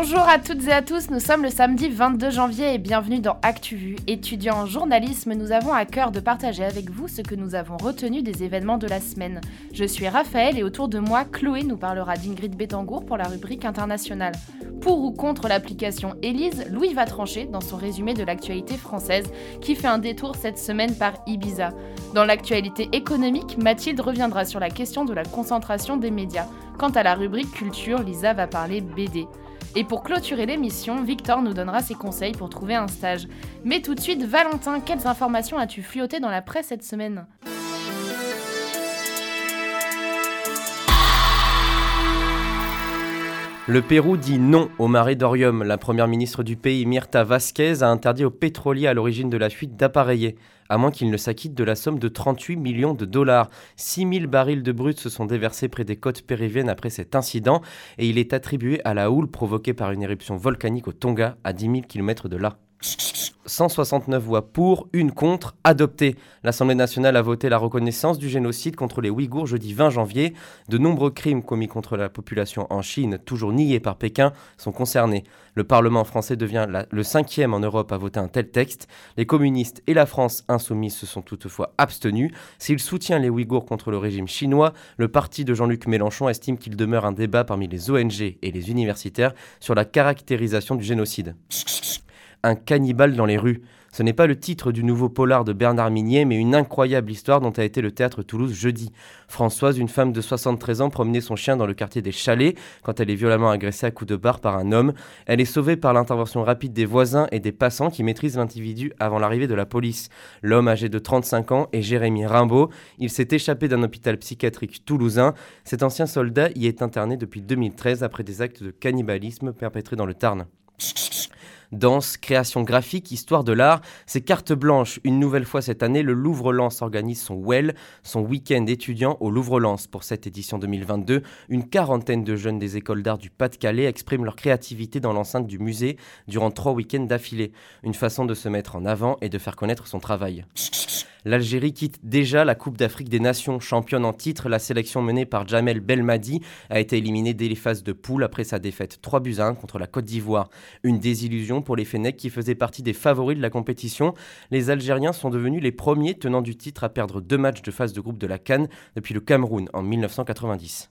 Bonjour à toutes et à tous, nous sommes le samedi 22 janvier et bienvenue dans ActuVu. Étudiants en journalisme, nous avons à cœur de partager avec vous ce que nous avons retenu des événements de la semaine. Je suis Raphaël et autour de moi, Chloé nous parlera d'Ingrid Betangour pour la rubrique internationale. Pour ou contre l'application Elise, Louis va trancher dans son résumé de l'actualité française qui fait un détour cette semaine par Ibiza. Dans l'actualité économique, Mathilde reviendra sur la question de la concentration des médias. Quant à la rubrique culture, Lisa va parler BD. Et pour clôturer l'émission, Victor nous donnera ses conseils pour trouver un stage. Mais tout de suite, Valentin, quelles informations as-tu flioté dans la presse cette semaine? Le Pérou dit non au marais d'Orium. La première ministre du pays, Mirta Vasquez, a interdit aux pétroliers à l'origine de la fuite d'appareiller, à moins qu'ils ne s'acquittent de la somme de 38 millions de dollars. 6000 barils de brut se sont déversés près des côtes péruviennes après cet incident et il est attribué à la houle provoquée par une éruption volcanique au Tonga, à 10 000 km de là. 169 voix pour, une contre, adoptée. L'Assemblée nationale a voté la reconnaissance du génocide contre les Ouïghours jeudi 20 janvier. De nombreux crimes commis contre la population en Chine, toujours niés par Pékin, sont concernés. Le Parlement français devient le cinquième en Europe à voter un tel texte. Les communistes et la France insoumise se sont toutefois abstenus. S'il soutient les Ouïghours contre le régime chinois, le parti de Jean-Luc Mélenchon estime qu'il demeure un débat parmi les ONG et les universitaires sur la caractérisation du génocide. Un cannibale dans les rues. Ce n'est pas le titre du nouveau polar de Bernard Minier, mais une incroyable histoire dont a été le théâtre Toulouse jeudi. Françoise, une femme de 73 ans, promenait son chien dans le quartier des Chalets quand elle est violemment agressée à coups de barre par un homme. Elle est sauvée par l'intervention rapide des voisins et des passants qui maîtrisent l'individu avant l'arrivée de la police. L'homme âgé de 35 ans est Jérémy Rimbaud. Il s'est échappé d'un hôpital psychiatrique toulousain. Cet ancien soldat y est interné depuis 2013 après des actes de cannibalisme perpétrés dans le Tarn. Danse, création graphique, histoire de l'art, c'est carte blanche. Une nouvelle fois cette année, le Louvre-Lens organise son WELL, son week-end étudiant au Louvre-Lens. Pour cette édition 2022, une quarantaine de jeunes des écoles d'art du Pas-de-Calais expriment leur créativité dans l'enceinte du musée durant trois week-ends d'affilée. Une façon de se mettre en avant et de faire connaître son travail. L'Algérie quitte déjà la Coupe d'Afrique des Nations. Championne en titre, la sélection menée par Jamel Belmadi a été éliminée dès les phases de poule après sa défaite 3 buts 1 contre la Côte d'Ivoire. Une désillusion pour les Fennecs qui faisaient partie des favoris de la compétition. Les Algériens sont devenus les premiers tenants du titre à perdre deux matchs de phase de groupe de la Cannes depuis le Cameroun en 1990.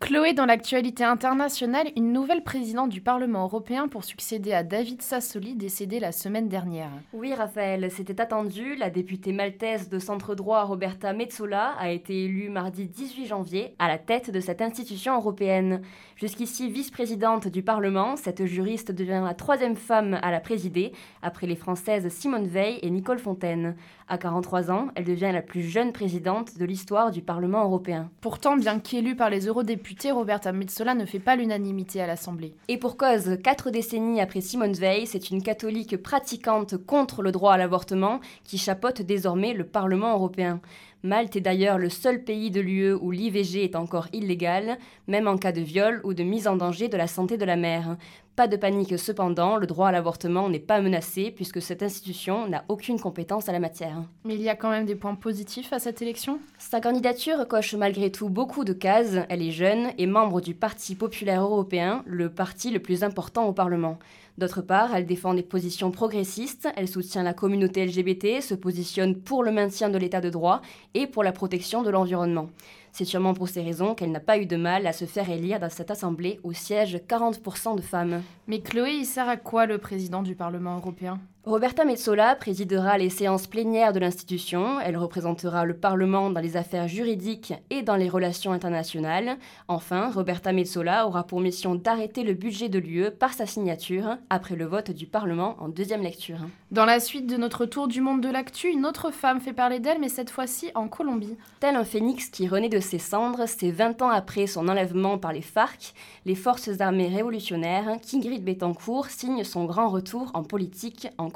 Chloé, dans l'actualité internationale, une nouvelle présidente du Parlement européen pour succéder à David Sassoli, décédé la semaine dernière. Oui, Raphaël, c'était attendu. La députée maltaise de centre droit Roberta Metsola a été élue mardi 18 janvier à la tête de cette institution européenne. Jusqu'ici vice-présidente du Parlement, cette juriste devient la troisième femme à la présider, après les Françaises Simone Veil et Nicole Fontaine. À 43 ans, elle devient la plus jeune présidente de l'histoire du Parlement européen. Pourtant, bien qu'élue par les eurodéputés, Roberta Metsola ne fait pas l'unanimité à l'Assemblée. Et pour cause, quatre décennies après Simone Veil, c'est une catholique pratiquante contre le droit à l'avortement qui chapeaute désormais le Parlement européen. Malte est d'ailleurs le seul pays de l'UE où l'IVG est encore illégal, même en cas de viol ou de mise en danger de la santé de la mère. Pas de panique cependant, le droit à l'avortement n'est pas menacé puisque cette institution n'a aucune compétence à la matière. Mais il y a quand même des points positifs à cette élection? Sa candidature coche malgré tout beaucoup de cases. Elle est jeune et membre du Parti populaire européen, le parti le plus important au Parlement. D'autre part, elle défend des positions progressistes, elle soutient la communauté LGBT, se positionne pour le maintien de l'état de droit et pour la protection de l'environnement. C'est sûrement pour ces raisons qu'elle n'a pas eu de mal à se faire élire dans cette assemblée où siègent 40% de femmes. Mais Chloé, il sert à quoi le président du Parlement européen? Roberta Metsola présidera les séances plénières de l'institution. Elle représentera le Parlement dans les affaires juridiques et dans les relations internationales. Enfin, Roberta Metsola aura pour mission d'arrêter le budget de l'UE par sa signature après le vote du Parlement en deuxième lecture. Dans la suite de notre tour du monde de l'actu, une autre femme fait parler d'elle, mais cette fois-ci en Colombie. Tel un phénix qui renaît de ses cendres, c'est 20 ans après son enlèvement par les FARC, les forces armées révolutionnaires, qu'Ingrid Betancourt signe son grand retour en politique en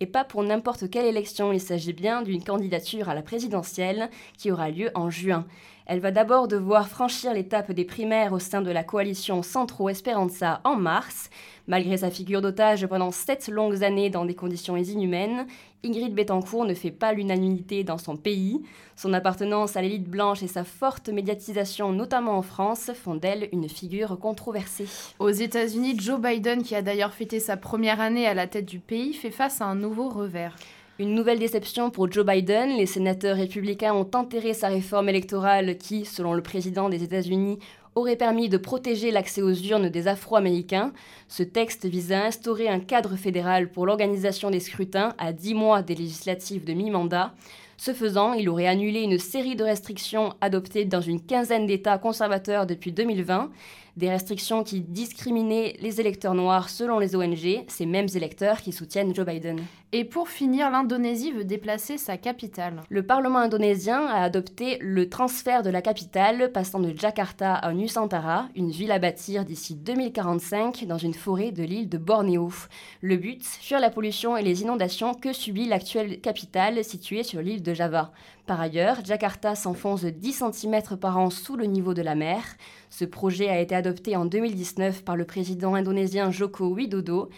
Et pas pour n'importe quelle élection, il s'agit bien d'une candidature à la présidentielle qui aura lieu en juin. Elle va d'abord devoir franchir l'étape des primaires au sein de la coalition Centro Esperanza en mars. Malgré sa figure d'otage pendant sept longues années dans des conditions inhumaines, Ingrid Betancourt ne fait pas l'unanimité dans son pays. Son appartenance à l'élite blanche et sa forte médiatisation, notamment en France, font d'elle une figure controversée. Aux États-Unis, Joe Biden, qui a d'ailleurs fêté sa première année à la tête du pays, fait face à un nouveau revers. Une nouvelle déception pour Joe Biden. Les sénateurs républicains ont enterré sa réforme électorale qui, selon le président des États-Unis, aurait permis de protéger l'accès aux urnes des Afro-Américains. Ce texte vise à instaurer un cadre fédéral pour l'organisation des scrutins à 10 mois des législatives de mi-mandat. Ce faisant, il aurait annulé une série de restrictions adoptées dans une quinzaine d'États conservateurs depuis 2020 des restrictions qui discriminaient les électeurs noirs selon les ONG, ces mêmes électeurs qui soutiennent Joe Biden. Et pour finir, l'Indonésie veut déplacer sa capitale. Le Parlement indonésien a adopté le transfert de la capitale, passant de Jakarta à Nusantara, une ville à bâtir d'ici 2045 dans une forêt de l'île de Bornéo. Le but, fuir la pollution et les inondations que subit l'actuelle capitale située sur l'île de Par ailleurs, Jakarta s'enfonce de 10 cm par an sous le niveau de la mer. Ce projet a été adopté en 2019 par le président indonésien Joko Widodo.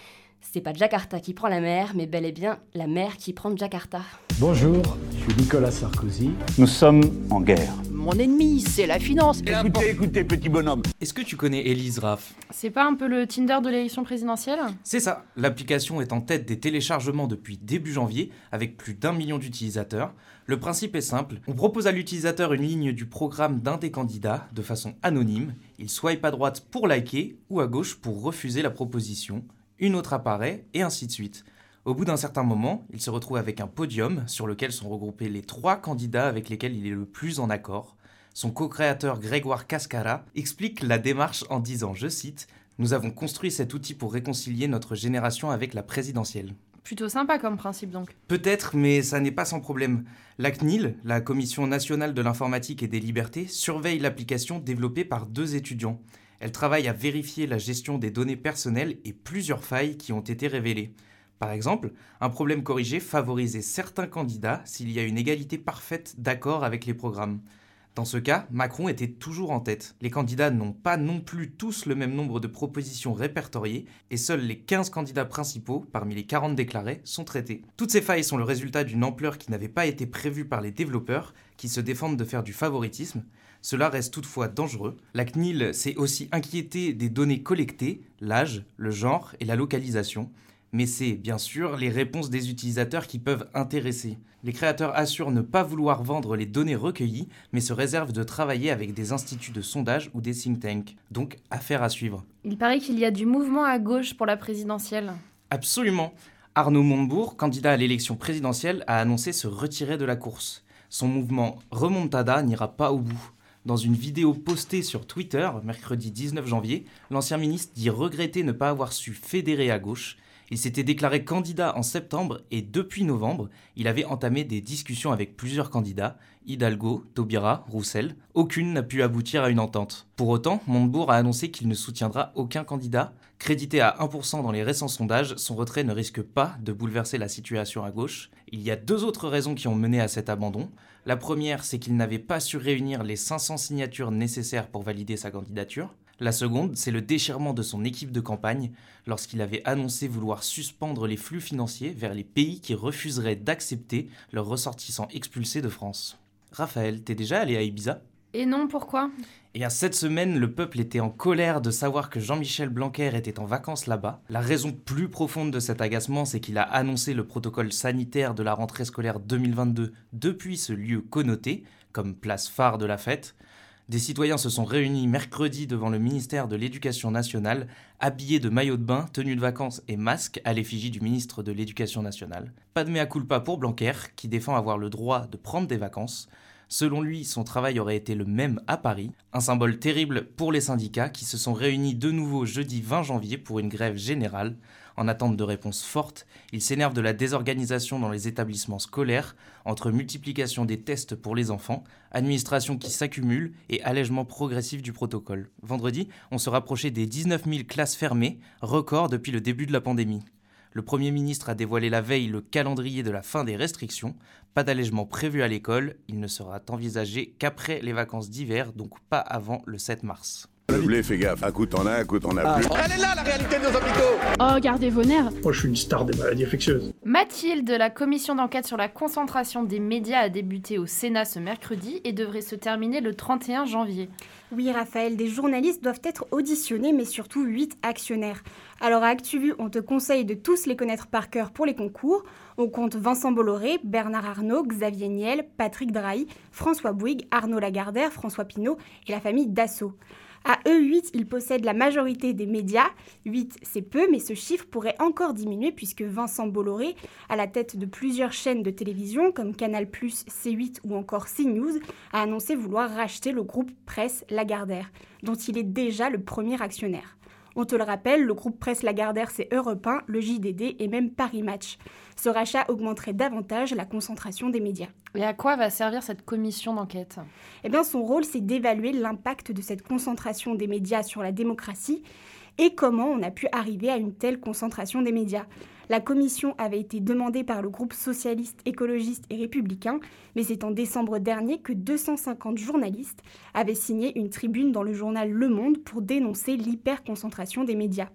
C'est pas Jakarta qui prend la mer, mais bel et bien la mer qui prend Jakarta. Bonjour, je suis Nicolas Sarkozy. Nous sommes en guerre. Mon ennemi, c'est la finance. Écoutez, écoutez, petit bonhomme. Est-ce que tu connais Elise Raff? C'est pas un peu le Tinder de l'élection présidentielle? C'est ça. L'application est en tête des téléchargements depuis début janvier, avec plus d'un million d'utilisateurs. Le principe est simple. On propose à l'utilisateur une ligne du programme d'un des candidats de façon anonyme. Il swipe à droite pour liker ou à gauche pour refuser la proposition. Une autre apparaît et ainsi de suite. Au bout d'un certain moment, il se retrouve avec un podium sur lequel sont regroupés les trois candidats avec lesquels il est le plus en accord. Son co-créateur Grégoire Cascara explique la démarche en disant, je cite, Nous avons construit cet outil pour réconcilier notre génération avec la présidentielle. Plutôt sympa comme principe donc. Peut-être, mais ça n'est pas sans problème. La CNIL, la Commission nationale de l'informatique et des libertés, surveille l'application développée par deux étudiants. Elle travaille à vérifier la gestion des données personnelles et plusieurs failles qui ont été révélées. Par exemple, un problème corrigé favorisait certains candidats s'il y a une égalité parfaite d'accord avec les programmes. Dans ce cas, Macron était toujours en tête. Les candidats n'ont pas non plus tous le même nombre de propositions répertoriées, et seuls les 15 candidats principaux, parmi les 40 déclarés, sont traités. Toutes ces failles sont le résultat d'une ampleur qui n'avait pas été prévue par les développeurs, qui se défendent de faire du favoritisme. Cela reste toutefois dangereux. La CNIL s'est aussi inquiétée des données collectées, l'âge, le genre et la localisation mais c'est bien sûr les réponses des utilisateurs qui peuvent intéresser. Les créateurs assurent ne pas vouloir vendre les données recueillies, mais se réservent de travailler avec des instituts de sondage ou des think tanks. Donc, affaire à suivre. Il paraît qu'il y a du mouvement à gauche pour la présidentielle. Absolument. Arnaud Montebourg, candidat à l'élection présidentielle, a annoncé se retirer de la course. Son mouvement Remontada n'ira pas au bout. Dans une vidéo postée sur Twitter, mercredi 19 janvier, l'ancien ministre dit regretter ne pas avoir su fédérer à gauche il s'était déclaré candidat en septembre et depuis novembre, il avait entamé des discussions avec plusieurs candidats, Hidalgo, Taubira, Roussel. Aucune n'a pu aboutir à une entente. Pour autant, Montebourg a annoncé qu'il ne soutiendra aucun candidat. Crédité à 1% dans les récents sondages, son retrait ne risque pas de bouleverser la situation à gauche. Il y a deux autres raisons qui ont mené à cet abandon. La première, c'est qu'il n'avait pas su réunir les 500 signatures nécessaires pour valider sa candidature. La seconde, c'est le déchirement de son équipe de campagne lorsqu'il avait annoncé vouloir suspendre les flux financiers vers les pays qui refuseraient d'accepter leurs ressortissants expulsés de France. Raphaël, t'es déjà allé à Ibiza? Et non, pourquoi? Et à cette semaine, le peuple était en colère de savoir que Jean-Michel Blanquer était en vacances là-bas. La raison plus profonde de cet agacement, c'est qu'il a annoncé le protocole sanitaire de la rentrée scolaire 2022 depuis ce lieu connoté, comme place phare de la fête. Des citoyens se sont réunis mercredi devant le ministère de l'Éducation nationale, habillés de maillots de bain, tenues de vacances et masques à l'effigie du ministre de l'Éducation nationale. Pas de mea culpa pour Blanquer, qui défend avoir le droit de prendre des vacances. Selon lui, son travail aurait été le même à Paris, un symbole terrible pour les syndicats qui se sont réunis de nouveau jeudi 20 janvier pour une grève générale. En attente de réponses fortes, ils s'énervent de la désorganisation dans les établissements scolaires, entre multiplication des tests pour les enfants, administration qui s'accumule et allègement progressif du protocole. Vendredi, on se rapprochait des 19 000 classes fermées, record depuis le début de la pandémie. Le Premier ministre a dévoilé la veille le calendrier de la fin des restrictions. Pas d'allègement prévu à l'école, il ne sera envisagé qu'après les vacances d'hiver, donc pas avant le 7 mars. Le blé, fais gaffe. Un coup t'en as, un coup t'en as plus. Elle est là la réalité de nos hôpitaux Oh, gardez vos nerfs Moi, je suis une star des maladies infectieuses. Mathilde, la commission d'enquête sur la concentration des médias a débuté au Sénat ce mercredi et devrait se terminer le 31 janvier. Oui, Raphaël, des journalistes doivent être auditionnés, mais surtout 8 actionnaires. Alors à ActuVu, on te conseille de tous les connaître par cœur pour les concours. On compte Vincent Bolloré, Bernard Arnault, Xavier Niel, Patrick Drahi, François Bouygues, Arnaud Lagardère, François Pinault et la famille Dassault. À eux 8, ils possèdent la majorité des médias. 8, c'est peu, mais ce chiffre pourrait encore diminuer puisque Vincent Bolloré, à la tête de plusieurs chaînes de télévision comme Canal+, C8 ou encore CNews, a annoncé vouloir racheter le groupe Presse Lagardère, dont il est déjà le premier actionnaire. On te le rappelle, le groupe Presse Lagardère, c'est Europe 1, le JDD et même Paris Match. Ce rachat augmenterait davantage la concentration des médias. Et à quoi va servir cette commission d'enquête? Eh bien, son rôle, c'est d'évaluer l'impact de cette concentration des médias sur la démocratie et comment on a pu arriver à une telle concentration des médias. La commission avait été demandée par le groupe socialiste, écologiste et républicain, mais c'est en décembre dernier que 250 journalistes avaient signé une tribune dans le journal Le Monde pour dénoncer l'hyperconcentration des médias.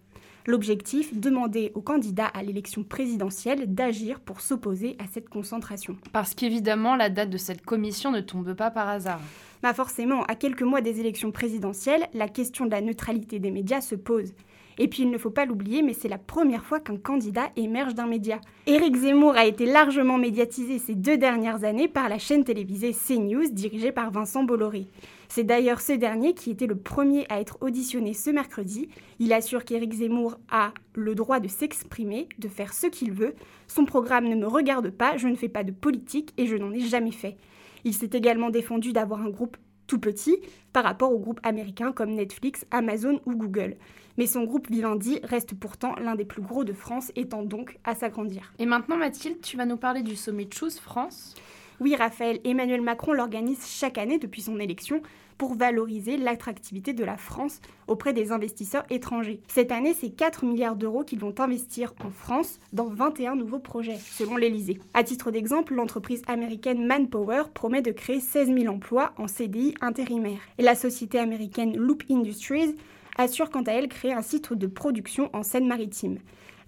L'objectif, demander aux candidats à l'élection présidentielle d'agir pour s'opposer à cette concentration. Parce qu'évidemment, la date de cette commission ne tombe pas par hasard. Bah forcément, à quelques mois des élections présidentielles, la question de la neutralité des médias se pose. Et puis il ne faut pas l'oublier, mais c'est la première fois qu'un candidat émerge d'un média. Éric Zemmour a été largement médiatisé ces deux dernières années par la chaîne télévisée CNews dirigée par Vincent Bolloré. C'est d'ailleurs ce dernier qui était le premier à être auditionné ce mercredi. Il assure qu'Éric Zemmour a le droit de s'exprimer, de faire ce qu'il veut. Son programme ne me regarde pas, je ne fais pas de politique et je n'en ai jamais fait. Il s'est également défendu d'avoir un groupe tout petit par rapport aux groupes américains comme Netflix, Amazon ou Google. Mais son groupe Vivendi reste pourtant l'un des plus gros de France, étant donc à s'agrandir. Et maintenant, Mathilde, tu vas nous parler du sommet Choose France Oui, Raphaël, Emmanuel Macron l'organise chaque année depuis son élection pour valoriser l'attractivité de la France auprès des investisseurs étrangers. Cette année, c'est 4 milliards d'euros qu'ils vont investir en France dans 21 nouveaux projets, selon l'Elysée. À titre d'exemple, l'entreprise américaine Manpower promet de créer 16 000 emplois en CDI intérimaire. Et la société américaine Loop Industries assure quant à elle créer un site de production en Seine-Maritime.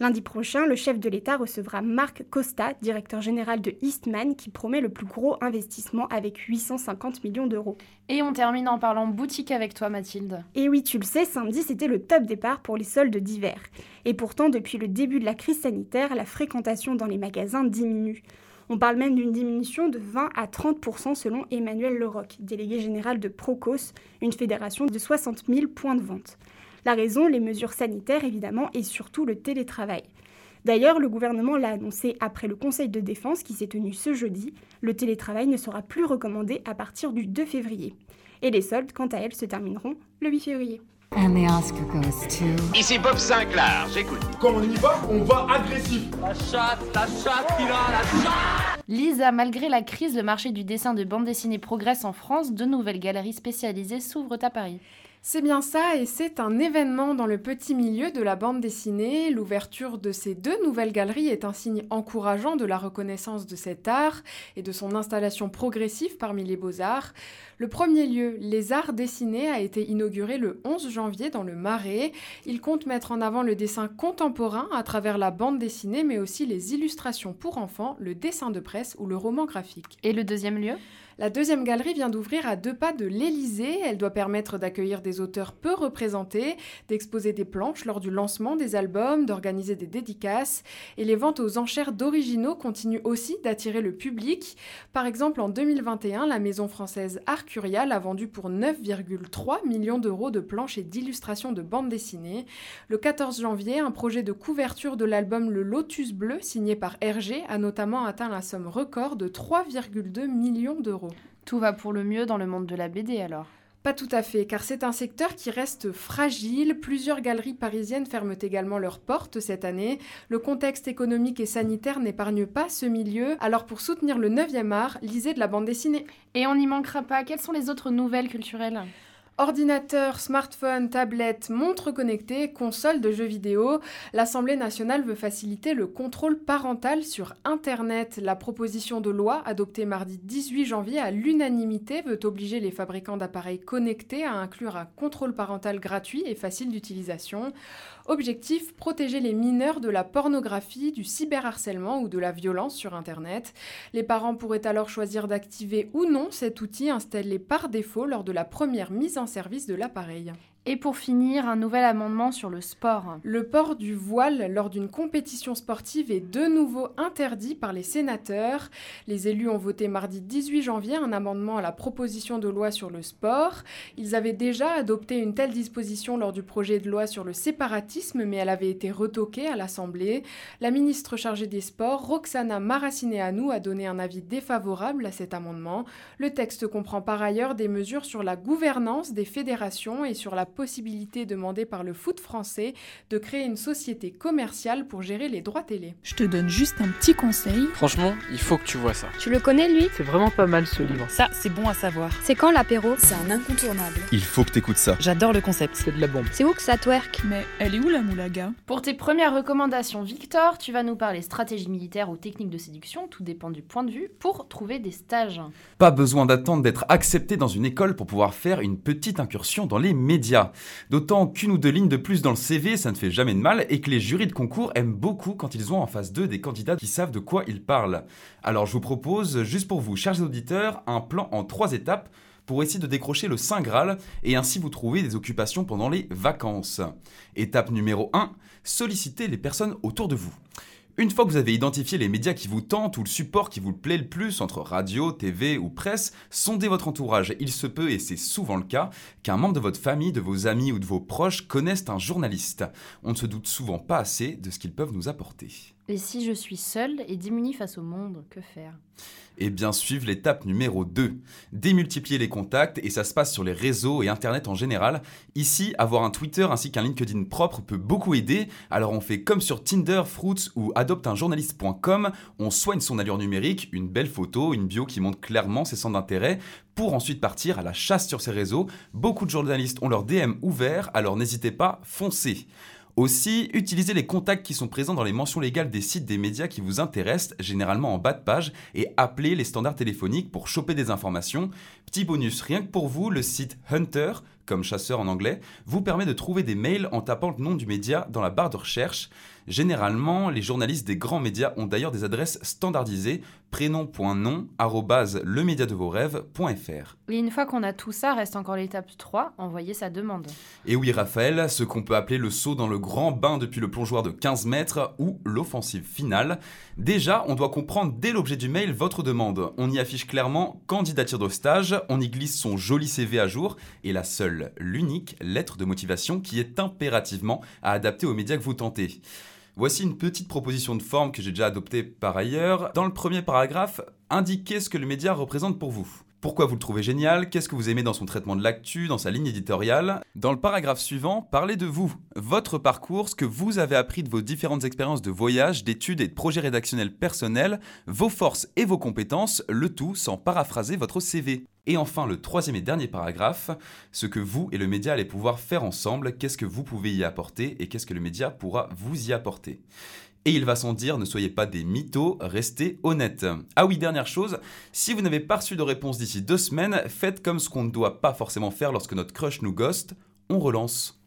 Lundi prochain, le chef de l'État recevra Marc Costa, directeur général de Eastman, qui promet le plus gros investissement avec 850 millions d'euros. Et on termine en parlant boutique avec toi, Mathilde. Et oui, tu le sais, samedi, c'était le top départ pour les soldes d'hiver. Et pourtant, depuis le début de la crise sanitaire, la fréquentation dans les magasins diminue. On parle même d'une diminution de 20 à 30% selon Emmanuel Leroc, délégué général de Procos, une fédération de 60 000 points de vente. La raison, les mesures sanitaires évidemment, et surtout le télétravail. D'ailleurs, le gouvernement l'a annoncé après le Conseil de défense qui s'est tenu ce jeudi, le télétravail ne sera plus recommandé à partir du 2 février. Et les soldes, quant à elles, se termineront le 8 février. Ici Bob Sinclair, j'écoute. Quand on y va, on va agressif. La chatte, la chatte, il a la chatte Lisa, malgré la crise, le marché du dessin de bande dessinée progresse en France. De nouvelles galeries spécialisées s'ouvrent à Paris. C'est bien ça, et c'est un événement dans le petit milieu de la bande dessinée. L'ouverture de ces deux nouvelles galeries est un signe encourageant de la reconnaissance de cet art et de son installation progressive parmi les beaux-arts. Le premier lieu, les arts dessinés, a été inauguré le 11 janvier dans le Marais. Il compte mettre en avant le dessin contemporain à travers la bande dessinée, mais aussi les illustrations pour enfants, le dessin de presse ou le roman graphique. Et le deuxième lieu? La deuxième galerie vient d'ouvrir à deux pas de l'Élysée. Elle doit permettre d'accueillir des auteurs peu représentés, d'exposer des planches lors du lancement des albums, d'organiser des dédicaces. Et les ventes aux enchères d'originaux continuent aussi d'attirer le public. Par exemple, en 2021, la maison française Arcurial a vendu pour 9,3 millions d'euros de planches et d'illustrations de bandes dessinées. Le 14 janvier, un projet de couverture de l'album Le Lotus Bleu, signé par Hergé, a notamment atteint la somme record de 3,2 millions d'euros. Tout va pour le mieux dans le monde de la BD alors pas tout à fait, car c'est un secteur qui reste fragile. Plusieurs galeries parisiennes ferment également leurs portes cette année. Le contexte économique et sanitaire n'épargne pas ce milieu. Alors pour soutenir le 9e art, lisez de la bande dessinée. Et on n'y manquera pas. Quelles sont les autres nouvelles culturelles? Ordinateur, smartphone, tablette, montre connectée, console de jeux vidéo, l'Assemblée nationale veut faciliter le contrôle parental sur Internet. La proposition de loi adoptée mardi 18 janvier à l'unanimité veut obliger les fabricants d'appareils connectés à inclure un contrôle parental gratuit et facile d'utilisation. Objectif, protéger les mineurs de la pornographie, du cyberharcèlement ou de la violence sur Internet. Les parents pourraient alors choisir d'activer ou non cet outil installé par défaut lors de la première mise en service de l'appareil. Et pour finir, un nouvel amendement sur le sport. Le port du voile lors d'une compétition sportive est de nouveau interdit par les sénateurs. Les élus ont voté mardi 18 janvier un amendement à la proposition de loi sur le sport. Ils avaient déjà adopté une telle disposition lors du projet de loi sur le séparatisme, mais elle avait été retoquée à l'Assemblée. La ministre chargée des Sports, Roxana Maracineanu, a donné un avis défavorable à cet amendement. Le texte comprend par ailleurs des mesures sur la gouvernance des fédérations et sur la possibilité demandée par le foot français de créer une société commerciale pour gérer les droits télé. Je te donne juste un petit conseil. Franchement, il faut que tu vois ça. Tu le connais lui? C'est vraiment pas mal ce livre. Ça, c'est bon à savoir. C'est quand l'apéro? C'est un incontournable. Il faut que t'écoutes ça. J'adore le concept. C'est de la bombe. C'est où que ça twerk? Mais elle est où la moulaga? Pour tes premières recommandations, Victor, tu vas nous parler stratégie militaire ou technique de séduction, tout dépend du point de vue, pour trouver des stages. Pas besoin d'attendre d'être accepté dans une école pour pouvoir faire une petite incursion dans les médias. D'autant qu'une ou deux lignes de plus dans le CV, ça ne fait jamais de mal, et que les jurys de concours aiment beaucoup quand ils ont en face d'eux des candidats qui savent de quoi ils parlent. Alors je vous propose, juste pour vous, chers auditeurs, un plan en trois étapes pour essayer de décrocher le Saint Graal et ainsi vous trouver des occupations pendant les vacances. Étape numéro 1, solliciter les personnes autour de vous. Une fois que vous avez identifié les médias qui vous tentent ou le support qui vous plaît le plus entre radio, TV ou presse, sondez votre entourage. Il se peut, et c'est souvent le cas, qu'un membre de votre famille, de vos amis ou de vos proches connaissent un journaliste. On ne se doute souvent pas assez de ce qu'ils peuvent nous apporter. Et si je suis seule et démunie face au monde, que faire? Et bien suivre l'étape numéro 2. Démultiplier les contacts et ça se passe sur les réseaux et internet en général. Ici, avoir un Twitter ainsi qu'un LinkedIn propre peut beaucoup aider. Alors on fait comme sur Tinder, Fruits ou adopteunjournaliste.com, on soigne son allure numérique, une belle photo, une bio qui montre clairement ses centres d'intérêt pour ensuite partir à la chasse sur ces réseaux. Beaucoup de journalistes ont leur DM ouvert, alors n'hésitez pas, foncez. Aussi, utilisez les contacts qui sont présents dans les mentions légales des sites des médias qui vous intéressent, généralement en bas de page, et appelez les standards téléphoniques pour choper des informations. Petit bonus, rien que pour vous, le site Hunter, comme chasseur en anglais, vous permet de trouver des mails en tapant le nom du média dans la barre de recherche. Généralement, les journalistes des grands médias ont d'ailleurs des adresses standardisées prénom.nom rêves.fr. Et une fois qu'on a tout ça, reste encore l'étape 3, envoyer sa demande. Et oui, Raphaël, ce qu'on peut appeler le saut dans le grand bain depuis le plongeoir de 15 mètres ou l'offensive finale. Déjà, on doit comprendre dès l'objet du mail votre demande. On y affiche clairement candidature de stage, on y glisse son joli CV à jour et la seule, l'unique lettre de motivation qui est impérativement à adapter aux médias que vous tentez. Voici une petite proposition de forme que j'ai déjà adoptée par ailleurs. Dans le premier paragraphe, indiquez ce que le média représente pour vous. Pourquoi vous le trouvez génial? Qu'est-ce que vous aimez dans son traitement de l'actu, dans sa ligne éditoriale? Dans le paragraphe suivant, parlez de vous, votre parcours, ce que vous avez appris de vos différentes expériences de voyage, d'études et de projets rédactionnels personnels, vos forces et vos compétences, le tout sans paraphraser votre CV. Et enfin, le troisième et dernier paragraphe, ce que vous et le média allez pouvoir faire ensemble, qu'est-ce que vous pouvez y apporter et qu'est-ce que le média pourra vous y apporter? Et il va sans dire, ne soyez pas des mythos, restez honnêtes. Ah oui, dernière chose, si vous n'avez pas reçu de réponse d'ici deux semaines, faites comme ce qu'on ne doit pas forcément faire lorsque notre crush nous ghost, on relance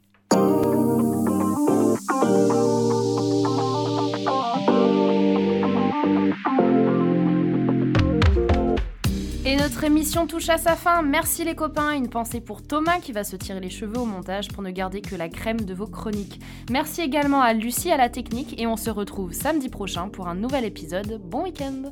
notre émission touche à sa fin. Merci les copains. Une pensée pour Thomas qui va se tirer les cheveux au montage pour ne garder que la crème de vos chroniques. Merci également à Lucie à la technique et on se retrouve samedi prochain pour un nouvel épisode. Bon week-end.